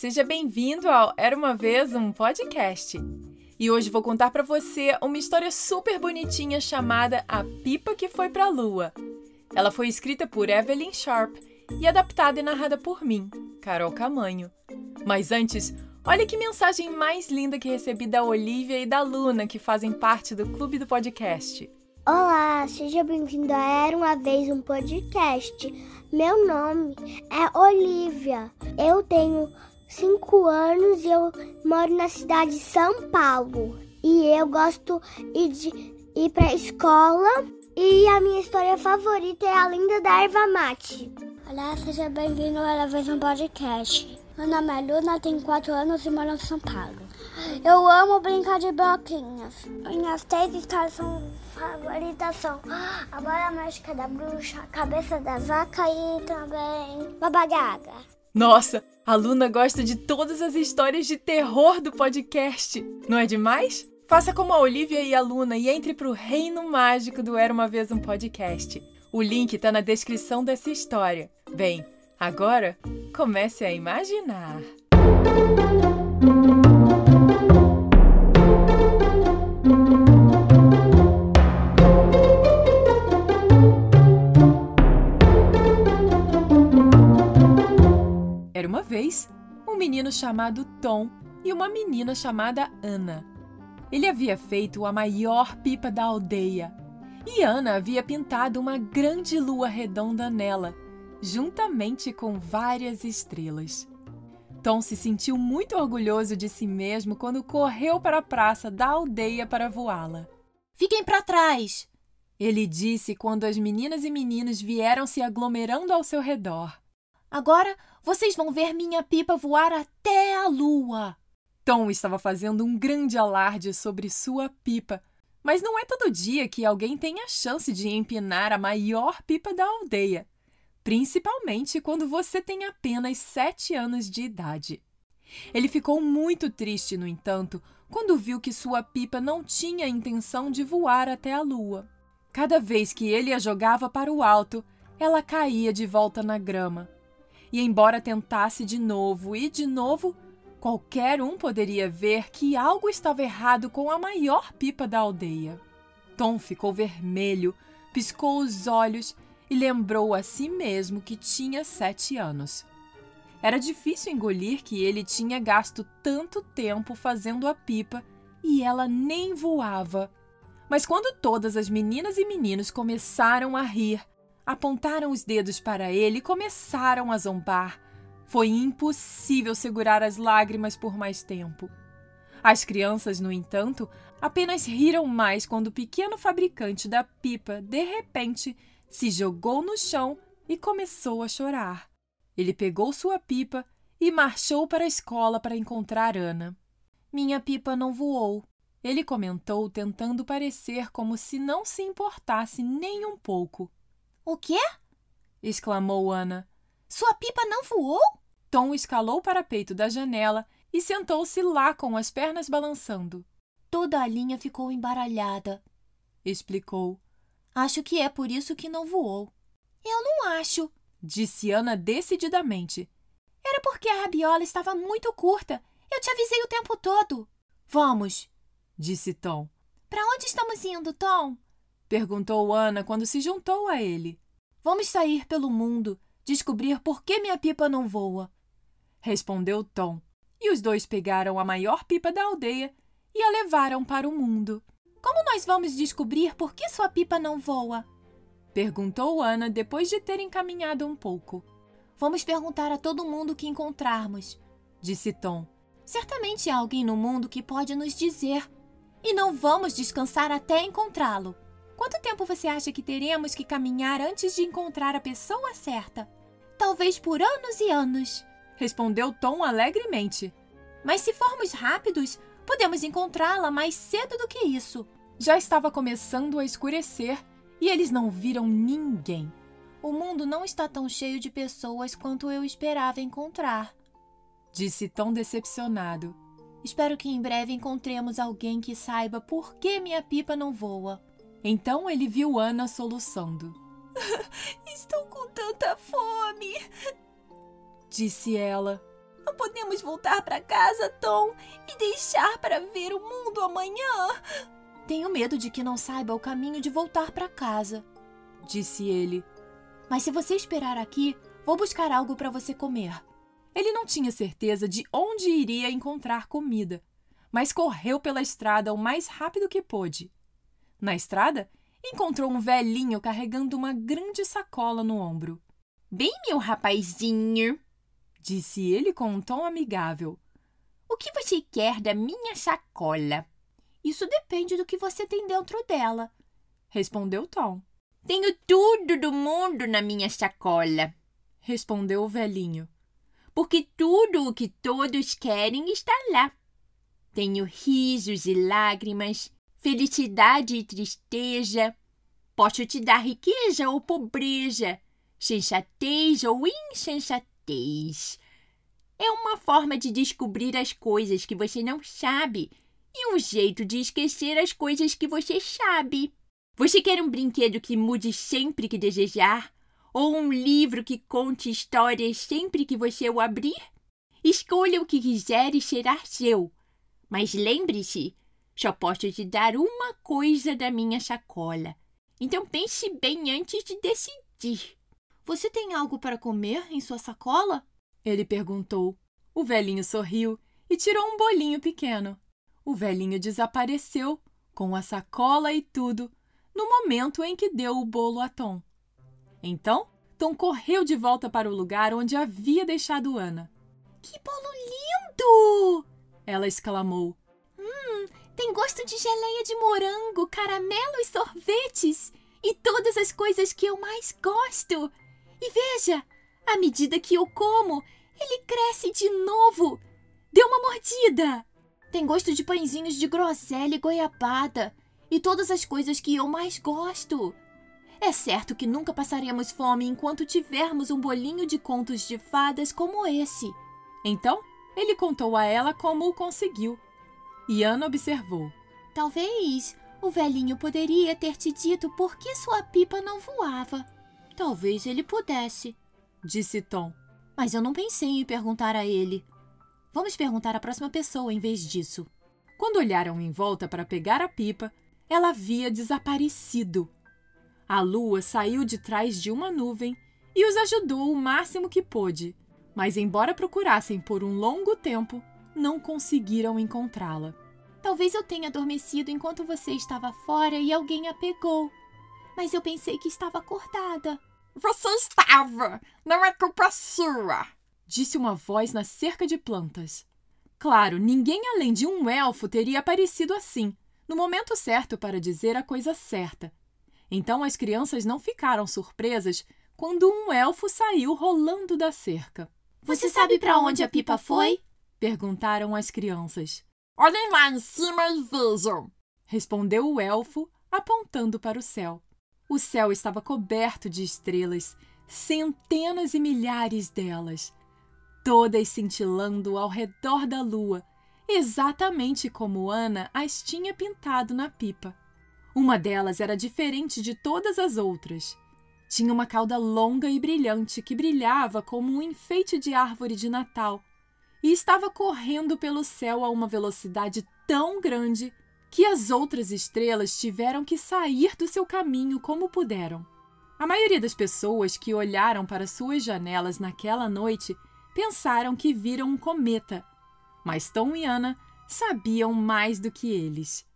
seja bem-vindo ao Era uma vez um podcast. E hoje vou contar para você uma história super bonitinha chamada A Pipa que foi para a Lua. Ela foi escrita por Evelyn Sharp e adaptada e narrada por mim, Carol Camanho. Mas antes, olha que mensagem mais linda que recebi da Olivia e da Luna, que fazem parte do clube do podcast. Olá, seja bem-vindo a Era uma Vez um Podcast. Meu nome é Olivia. Eu tenho 5 anos e eu moro na cidade de São Paulo. E eu gosto de ir para a escola. E a minha história favorita é a linda da erva mate. Olá, seja bem-vindo a Era Vez um Podcast. Meu nome é Luna, tenho 4 anos e moro em São Paulo. Eu amo brincar de bloquinhos. Minhas três histórias são favoritas são a bola mágica da bruxa, a cabeça da vaca e também babagaga. Nossa, a Luna gosta de todas as histórias de terror do podcast. Não é demais? Faça como a Olivia e a Luna e entre para o reino mágico do Era uma Vez um Podcast. O link está na descrição dessa história. Bem, agora comece a imaginar. Era menino chamado Tom e uma menina chamada Ana. Ele havia feito a maior pipa da aldeia e Ana havia pintado uma grande lua redonda nela, juntamente com várias estrelas. Tom se sentiu muito orgulhoso de si mesmo quando correu para a praça da aldeia para voá-la. Fiquem para trás! Ele disse quando as meninas e meninos vieram se aglomerando ao seu redor. Agora vocês vão ver minha pipa voar até a lua. Tom estava fazendo um grande alarde sobre sua pipa, mas não é todo dia que alguém tem a chance de empinar a maior pipa da aldeia, principalmente quando você tem apenas sete anos de idade. Ele ficou muito triste, no entanto, quando viu que sua pipa não tinha intenção de voar até a lua. Cada vez que ele a jogava para o alto, ela caía de volta na grama e, embora tentasse de novo e de novo, qualquer um poderia ver que algo estava errado com a maior pipa da aldeia. Tom ficou vermelho, piscou os olhos e lembrou a si mesmo que tinha sete anos. Era difícil engolir que ele tinha gasto tanto tempo fazendo a pipa e ela nem voava. Mas quando todas as meninas e meninos começaram a rir, apontaram os dedos para ele e começaram a zombar. Foi impossível segurar as lágrimas por mais tempo. As crianças, no entanto, apenas riram mais quando o pequeno fabricante da pipa, de repente, se jogou no chão e começou a chorar. Ele pegou sua pipa e marchou para a escola para encontrar Ana. Minha pipa não voou, ele comentou, tentando parecer como se não se importasse nem um pouco. O quê? exclamou Ana. Sua pipa não voou? Tom escalou o parapeito da janela e sentou-se lá com as pernas balançando. Toda a linha ficou embaralhada, explicou. Acho que é por isso que não voou. Eu não acho, disse Ana decididamente. Era porque a rabiola estava muito curta. Eu te avisei o tempo todo. Vamos, disse Tom. Para onde estamos indo, Tom? Perguntou Ana quando se juntou a ele. Vamos sair pelo mundo, descobrir por que minha pipa não voa. Respondeu Tom. E os dois pegaram a maior pipa da aldeia e a levaram para o mundo. Como nós vamos descobrir por que sua pipa não voa? Perguntou Ana depois de ter encaminhado um pouco. Vamos perguntar a todo mundo que encontrarmos, disse Tom. Certamente há alguém no mundo que pode nos dizer. E não vamos descansar até encontrá-lo. Quanto tempo você acha que teremos que caminhar antes de encontrar a pessoa certa? Talvez por anos e anos, respondeu Tom alegremente. Mas se formos rápidos, podemos encontrá-la mais cedo do que isso. Já estava começando a escurecer e eles não viram ninguém. O mundo não está tão cheio de pessoas quanto eu esperava encontrar, disse Tom decepcionado. Espero que em breve encontremos alguém que saiba por que minha pipa não voa. Então ele viu Ana soluçando. Estou com tanta fome, disse ela. Não podemos voltar para casa, Tom, e deixar para ver o mundo amanhã. Tenho medo de que não saiba o caminho de voltar para casa, disse ele. Mas se você esperar aqui, vou buscar algo para você comer. Ele não tinha certeza de onde iria encontrar comida, mas correu pela estrada o mais rápido que pôde. Na estrada, encontrou um velhinho carregando uma grande sacola no ombro. Bem, meu rapazinho, disse ele com um tom amigável. O que você quer da minha sacola? Isso depende do que você tem dentro dela, respondeu Tom. Tenho tudo do mundo na minha sacola, respondeu o velhinho. Porque tudo o que todos querem está lá. Tenho risos e lágrimas, felicidade e tristeza. Posso te dar riqueza ou pobreza, sensatez ou insensatez. É uma forma de descobrir as coisas que você não sabe e um jeito de esquecer as coisas que você sabe. Você quer um brinquedo que mude sempre que desejar? Ou um livro que conte histórias sempre que você o abrir? Escolha o que quiser e será seu. Mas lembre-se, só posso te dar uma coisa da minha sacola. Então pense bem antes de decidir. Você tem algo para comer em sua sacola? Ele perguntou. O velhinho sorriu e tirou um bolinho pequeno. O velhinho desapareceu, com a sacola e tudo, no momento em que deu o bolo a Tom. Então, Tom correu de volta para o lugar onde havia deixado Ana. Que bolo lindo! Ela exclamou. Hum, tem gosto de geleia de morango, caramelo e sorvetes e todas as coisas que eu mais gosto. E veja, à medida que eu como, ele cresce de novo. Dê uma mordida. Tem gosto de pãezinhos de groselha e goiabada e todas as coisas que eu mais gosto. É certo que nunca passaremos fome enquanto tivermos um bolinho de contos de fadas como esse. Então, ele contou a ela como o conseguiu. E Ana observou. Talvez o velhinho poderia ter te dito por que sua pipa não voava. Talvez ele pudesse, disse Tom. Mas eu não pensei em perguntar a ele. Vamos perguntar à próxima pessoa em vez disso. Quando olharam em volta para pegar a pipa, ela havia desaparecido. A lua saiu de trás de uma nuvem e os ajudou o máximo que pôde, mas, embora procurassem por um longo tempo, não conseguiram encontrá-la. Talvez eu tenha adormecido enquanto você estava fora e alguém a pegou. Mas eu pensei que estava acordada. Você estava! Não é culpa sua! Disse uma voz na cerca de plantas. Claro, ninguém além de um elfo teria aparecido assim, no momento certo para dizer a coisa certa. Então as crianças não ficaram surpresas quando um elfo saiu rolando da cerca. Você sabe para onde a pipa foi? perguntaram as crianças. Olhem lá em cima e vejam, respondeu o elfo, apontando para o céu. O céu estava coberto de estrelas, centenas e milhares delas, todas cintilando ao redor da lua, exatamente como Ana as tinha pintado na pipa. Uma delas era diferente de todas as outras. Tinha uma cauda longa e brilhante que brilhava como um enfeite de árvore de Natal e estava correndo pelo céu a uma velocidade tão grande que as outras estrelas tiveram que sair do seu caminho como puderam. A maioria das pessoas que olharam para suas janelas naquela noite pensaram que viram um cometa, mas Tom e Ana sabiam mais do que eles.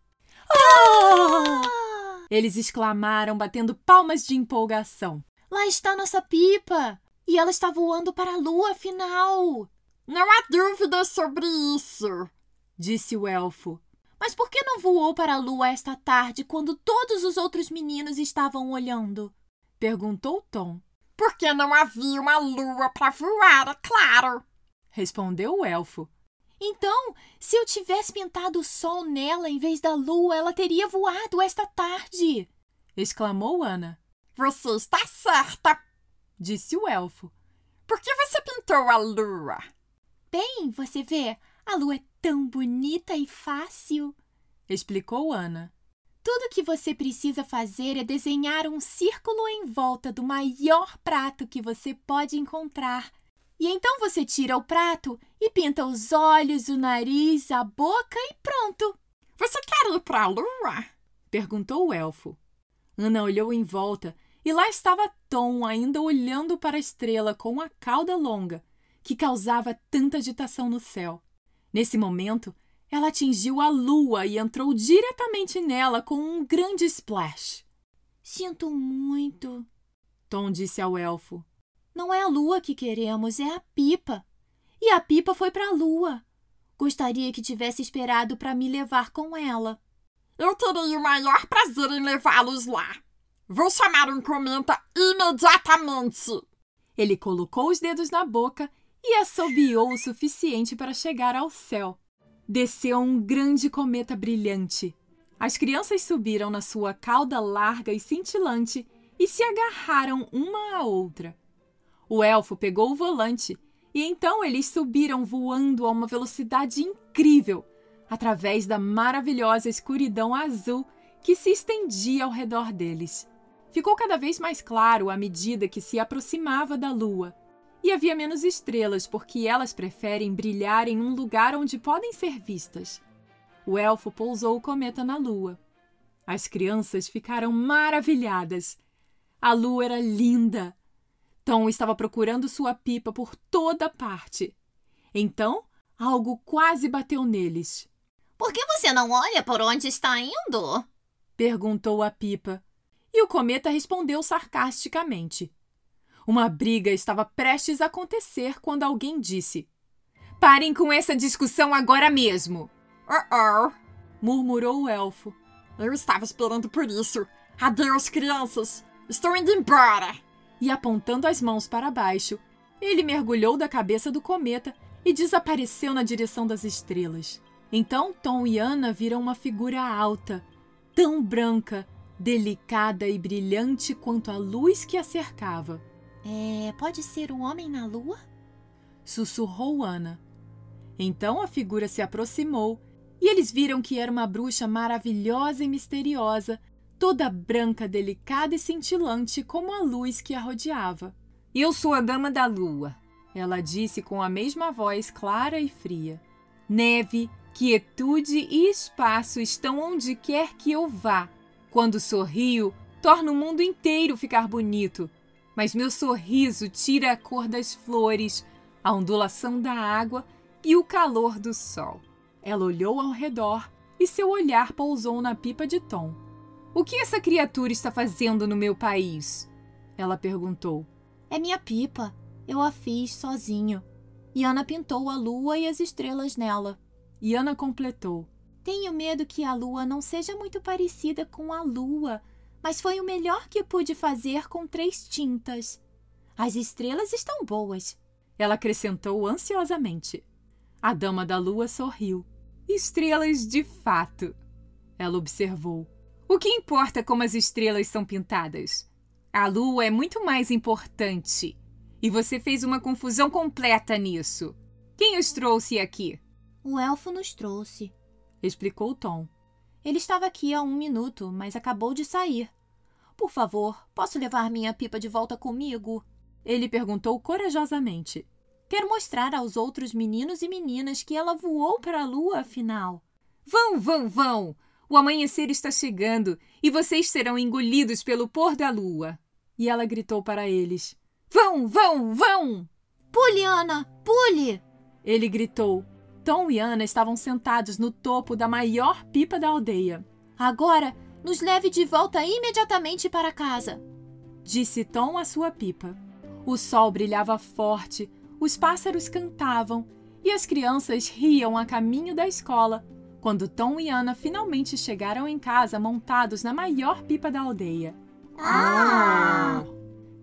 Oh! Eles exclamaram, batendo palmas de empolgação. Lá está nossa pipa! E ela está voando para a lua, afinal! Não há dúvidas sobre isso, disse o elfo. Mas por que não voou para a lua esta tarde quando todos os outros meninos estavam olhando? perguntou Tom. Porque não havia uma lua para voar, é claro, respondeu o elfo. Então, se eu tivesse pintado o sol nela em vez da lua, ela teria voado esta tarde! exclamou Ana. Você está certa, disse o elfo. Por que você pintou a lua? Bem, você vê, a lua é tão bonita e fácil, explicou Ana. Tudo que você precisa fazer é desenhar um círculo em volta do maior prato que você pode encontrar E então você tira o prato e pinta os olhos, o nariz, a boca e pronto. Você quer ir para a lua? perguntou o elfo. Ana olhou em volta e lá estava Tom ainda olhando para a estrela com a cauda longa, que causava tanta agitação no céu. Nesse momento, ela atingiu a lua e entrou diretamente nela com um grande splash. Sinto muito, Tom disse ao elfo. Não é a lua que queremos, é a pipa. E a pipa foi para a lua. Gostaria que tivesse esperado para me levar com ela. Eu terei o maior prazer em levá-los lá. Vou chamar um cometa imediatamente. Ele colocou os dedos na boca e assobiou o suficiente para chegar ao céu. Desceu um grande cometa brilhante. As crianças subiram na sua cauda larga e cintilante e se agarraram uma à outra. O elfo pegou o volante e então eles subiram voando a uma velocidade incrível através da maravilhosa escuridão azul que se estendia ao redor deles. Ficou cada vez mais claro à medida que se aproximava da lua. E havia menos estrelas porque elas preferem brilhar em um lugar onde podem ser vistas. O elfo pousou o cometa na lua. As crianças ficaram maravilhadas. A lua era linda. Tom estava procurando sua pipa por toda parte. Então, algo quase bateu neles. Por que você não olha por onde está indo? perguntou a pipa. E o cometa respondeu sarcasticamente. Uma briga estava prestes a acontecer quando alguém disse: Parem com essa discussão agora mesmo! Uh-oh, murmurou o elfo. eu estava esperando por isso. Adeus, crianças. Estou indo embora. E apontando as mãos para baixo, ele mergulhou da cabeça do cometa e desapareceu na direção das estrelas. Então Tom e Ana viram uma figura alta, tão branca, delicada e brilhante quanto a luz que a cercava. É, pode ser o homem na lua? Sussurrou Ana. Então a figura se aproximou e eles viram que era uma bruxa maravilhosa e misteriosa, toda branca, delicada e cintilante como a luz que a rodeava. Eu sou a Dama da Lua, ela disse com a mesma voz clara e fria. Neve, quietude e espaço estão onde quer que eu vá. Quando sorrio, torno o mundo inteiro ficar bonito. Mas meu sorriso tira a cor das flores, a ondulação da água e o calor do sol. Ela olhou ao redor e seu olhar pousou na pipa de Tom. O que essa criatura está fazendo no meu país? Ela perguntou. É minha pipa. Eu a fiz sozinho. E Ana pintou a lua e as estrelas nela. E Ana completou. Tenho medo que a lua não seja muito parecida com a lua, mas foi o melhor que pude fazer com três tintas. As estrelas estão boas. Ela acrescentou ansiosamente. A dama da lua sorriu. Estrelas de fato. Ela observou. O que importa como as estrelas são pintadas? A lua é muito mais importante. E você fez uma confusão completa nisso. Quem os trouxe aqui? O elfo nos trouxe, explicou Tom. Ele estava aqui há um minuto, mas acabou de sair. Por favor, posso levar minha pipa de volta comigo? Ele perguntou corajosamente. Quero mostrar aos outros meninos e meninas que ela voou para a lua, afinal. Vão, vão, vão! O amanhecer está chegando e vocês serão engolidos pelo pôr da lua. E ela gritou para eles: Vão, vão, vão! Pule, Ana! Pule! Ele gritou. Tom e Ana estavam sentados no topo da maior pipa da aldeia. Agora, nos leve de volta imediatamente para casa, disse Tom à sua pipa. O sol brilhava forte, os pássaros cantavam e as crianças riam a caminho da escola quando Tom e Ana finalmente chegaram em casa montados na maior pipa da aldeia. Ah!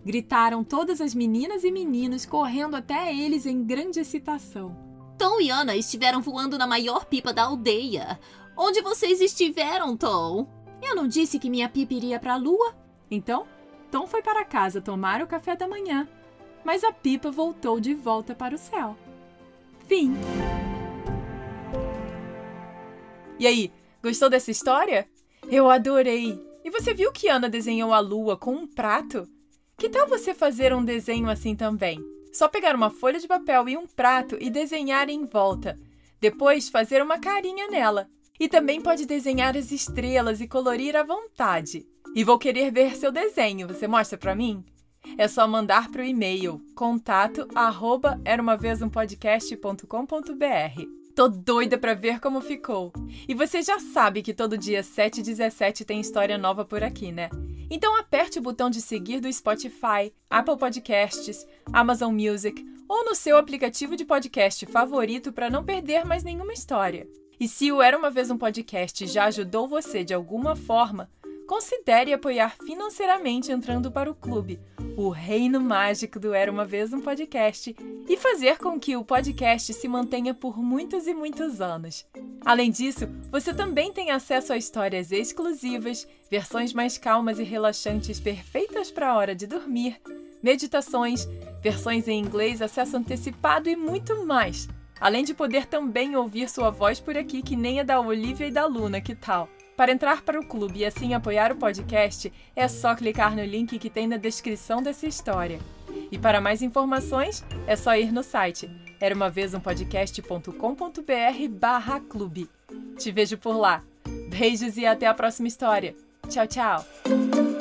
Gritaram todas as meninas e meninos correndo até eles em grande excitação. Tom e Ana estiveram voando na maior pipa da aldeia. Onde vocês estiveram, Tom? Eu não disse que minha pipa iria para a lua? Então, Tom foi para casa tomar o café da manhã, mas a pipa voltou de volta para o céu. Fim. E aí, gostou dessa história? Eu adorei! E você viu que Ana desenhou a lua com um prato? Que tal você fazer um desenho assim também? Só pegar uma folha de papel e um prato e desenhar em volta. Depois, fazer uma carinha nela. E também pode desenhar as estrelas e colorir à vontade. E vou querer ver seu desenho. Você mostra para mim? É só mandar para o e-mail contato arroba Tô doida para ver como ficou. E você já sabe que todo dia 7 e 17 tem história nova por aqui, né? Então aperte o botão de seguir do Spotify, Apple Podcasts, Amazon Music ou no seu aplicativo de podcast favorito para não perder mais nenhuma história. E se o Era uma vez um podcast já ajudou você de alguma forma, considere apoiar financeiramente entrando para o clube, o reino mágico do Era uma vez um podcast, e fazer com que o podcast se mantenha por muitos e muitos anos. Além disso, você também tem acesso a histórias exclusivas, versões mais calmas e relaxantes perfeitas para a hora de dormir, meditações, versões em inglês, acesso antecipado e muito mais. Além de poder também ouvir sua voz por aqui, que nem a da Olivia e da Luna, que tal? Para entrar para o clube e assim apoiar o podcast, é só clicar no link que tem na descrição dessa história. E para mais informações, é só ir no site era uma vez um barra clube. Te vejo por lá. Beijos e até a próxima história. Tchau, tchau!